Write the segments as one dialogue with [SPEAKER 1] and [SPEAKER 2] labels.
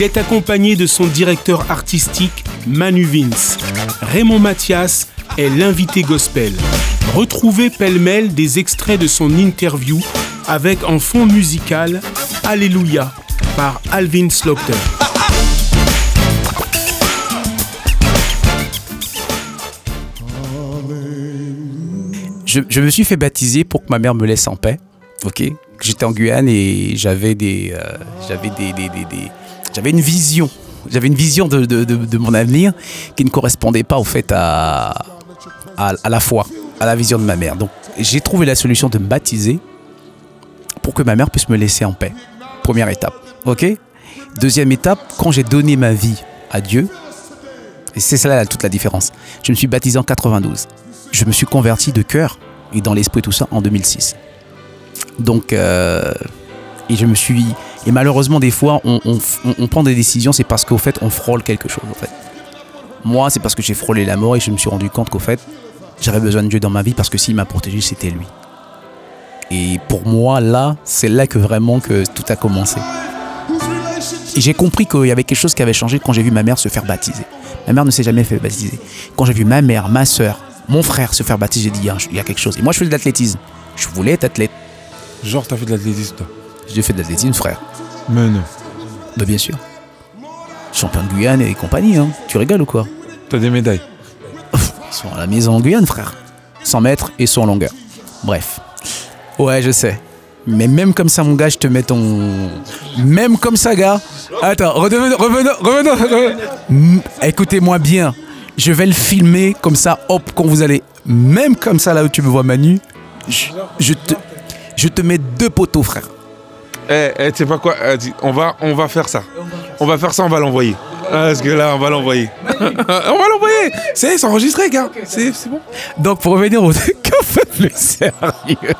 [SPEAKER 1] Il est accompagné de son directeur artistique Manu Vince. Raymond Mathias est l'invité gospel. Retrouvez pêle-mêle des extraits de son interview avec en fond musical Alléluia par Alvin Slaughter.
[SPEAKER 2] Je, me suis fait baptiser pour que ma mère me laisse en paix. J'étais en Guyane et j'avais des, euh, j'avais des, j'avais une vision. J'avais une vision de, de, mon avenir qui ne correspondait pas au fait à, à, la foi, à la vision de ma mère. Donc j'ai trouvé la solution de me baptiser pour que ma mère puisse me laisser en paix. Première étape. Ok? Deuxième étape, quand j'ai donné ma vie à Dieu, c'est cela toute la différence, je me suis baptisé en 92. Je me suis converti de cœur et dans l'esprit tout ça en 2006. Donc, euh, et je me suis. Et malheureusement, des fois, on, prend des décisions, c'est parce qu'au fait, on frôle quelque chose. En fait. Moi, c'est parce que j'ai frôlé la mort et je me suis rendu compte qu'au fait, j'avais besoin de Dieu dans ma vie parce que s'il m'a protégé, c'était lui. Et pour moi, là, c'est là que vraiment que tout a commencé. Et j'ai compris qu'il y avait quelque chose qui avait changé quand j'ai vu ma mère se faire baptiser. Ma mère ne s'est jamais fait baptiser. Quand j'ai vu ma mère, ma soeur, mon frère se faire baptiser, j'ai dit, il y a quelque chose. Et moi, je faisais de l'athlétisme. Je voulais être athlète.
[SPEAKER 3] Genre, t'as fait de l'athlétisme, toi?
[SPEAKER 2] J'ai fait de l'athlétisme, frère.
[SPEAKER 3] Mais non.
[SPEAKER 2] Bah, bien sûr. Champion de Guyane et compagnie, hein. Tu rigoles ou quoi?
[SPEAKER 3] T'as des médailles
[SPEAKER 2] Ils sont à la maison en Guyane, frère. 100 mètres et 100 en longueur. Bref. Ouais, je sais. Mais même comme ça, mon gars, je te mets ton. Même comme ça, gars. Attends, revenons, revenons, revenons. Écoutez-moi bien. Je vais le filmer comme ça, hop, quand vous allez. Même comme ça, là où tu me vois, Manu. Je, te, je te mets deux poteaux, frère.
[SPEAKER 3] Eh, eh tu sais pas quoi on va, on va faire ça. On va faire ça, on va l'envoyer. Parce que là, on va l'envoyer. on va l'envoyer. C'est enregistré, gars. C'est bon.
[SPEAKER 2] Donc, pour revenir au café plus sérieux.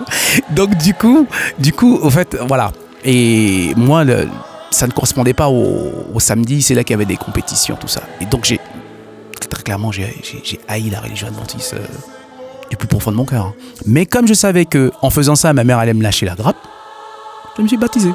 [SPEAKER 2] Donc, du coup, du coup, au fait, voilà. Et moi, ça ne correspondait pas au, samedi. C'est là qu'il y avait des compétitions, tout ça. Et donc, j'ai très clairement, j'ai haï la religion adventiste euh, du plus profond de mon cœur. Mais comme je savais que en faisant ça, ma mère allait me lâcher la grappe, je me suis baptisé.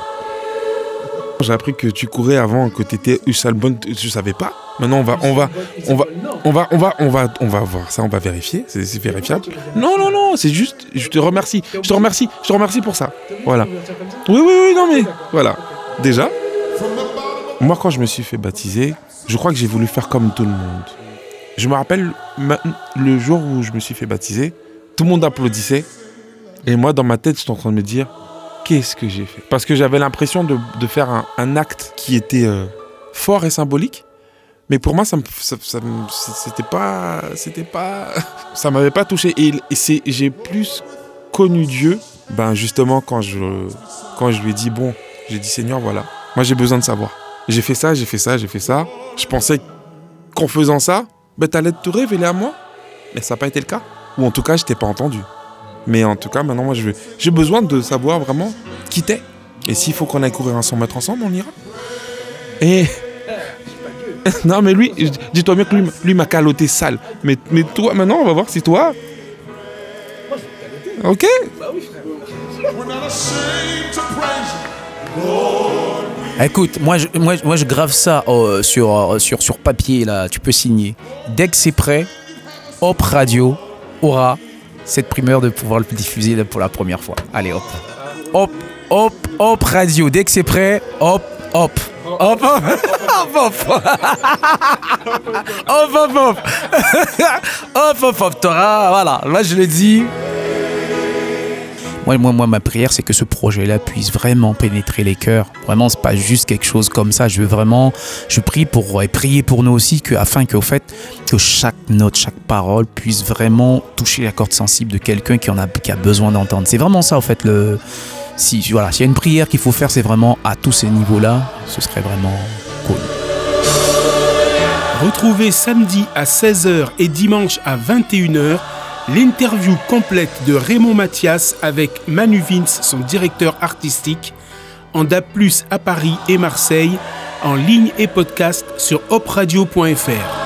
[SPEAKER 3] J'ai appris que tu courais avant, que tu étais Usalbon, je savais pas? Maintenant, on va, on va, on va, on va, on va, on va, on va voir ça, on va vérifier, c'est vérifiable. Non, non, non, c'est juste, je te remercie, je te remercie, je te remercie pour ça. Voilà. Oui, oui, oui, non mais, voilà. Déjà, moi quand je me suis fait baptiser, je crois que j'ai voulu faire comme tout le monde. Je me rappelle le jour où je me suis fait baptiser, tout le monde applaudissait, et moi dans ma tête, j'étais en train de me dire, qu'est-ce que j'ai fait? Parce que j'avais l'impression de, faire un, acte qui était euh, fort et symbolique. Mais pour moi, ça, c'était pas, c'était pas, ça m'avait pas touché. Et, c'est, j'ai plus connu Dieu, ben justement quand je, quand je lui ai dit bon, j'ai dit Seigneur, voilà, moi j'ai besoin de savoir. J'ai fait ça, j'ai fait ça, j'ai fait ça. Je pensais qu'en faisant ça, ben t'allais te révéler à moi, mais ça n'a pas été le cas. Ou en tout cas, je t'ai pas entendu. Mais en tout cas, maintenant, moi, j'ai besoin de savoir vraiment qui t'es. Et s'il faut qu'on aille courir un 100 mètres ensemble, on ira. Et. non, mais lui, dis-toi bien que lui, m'a caloté sale. Mais, mais toi, maintenant, on va voir si toi. Ok
[SPEAKER 2] Écoute, moi je, moi, moi je grave ça euh, sur, euh, sur, sur papier, là, tu peux signer. Dès que c'est prêt, Hop Radio aura cette primeur de pouvoir le diffuser pour la première fois. Allez, hop. Hop, hop, hop, radio. Dès que c'est prêt, hop, hop. Hop, hop, hop, hop. Hop, hop, hop. Hop, hop, hop. T'auras, voilà. Là, je le dis. Moi, moi, moi, ma prière, c'est que ce projet-là puisse vraiment pénétrer les cœurs. Vraiment, c'est pas juste quelque chose comme ça. Je veux vraiment, je prie pour et prier pour nous aussi, que, afin que, au fait, que chaque note, chaque parole puisse vraiment toucher la corde sensible de quelqu'un qui en a, qui a besoin d'entendre. C'est vraiment ça, en fait, le. Si voilà, s'il y a une prière qu'il faut faire, c'est vraiment à tous ces niveaux-là. Ce serait vraiment cool.
[SPEAKER 1] Retrouvez samedi à 16h et dimanche à 21h l'interview complète de Raymond Mathias avec Manu Vince, son directeur artistique, en DAP+, à Paris et Marseille, en ligne et podcast sur opradio.fr.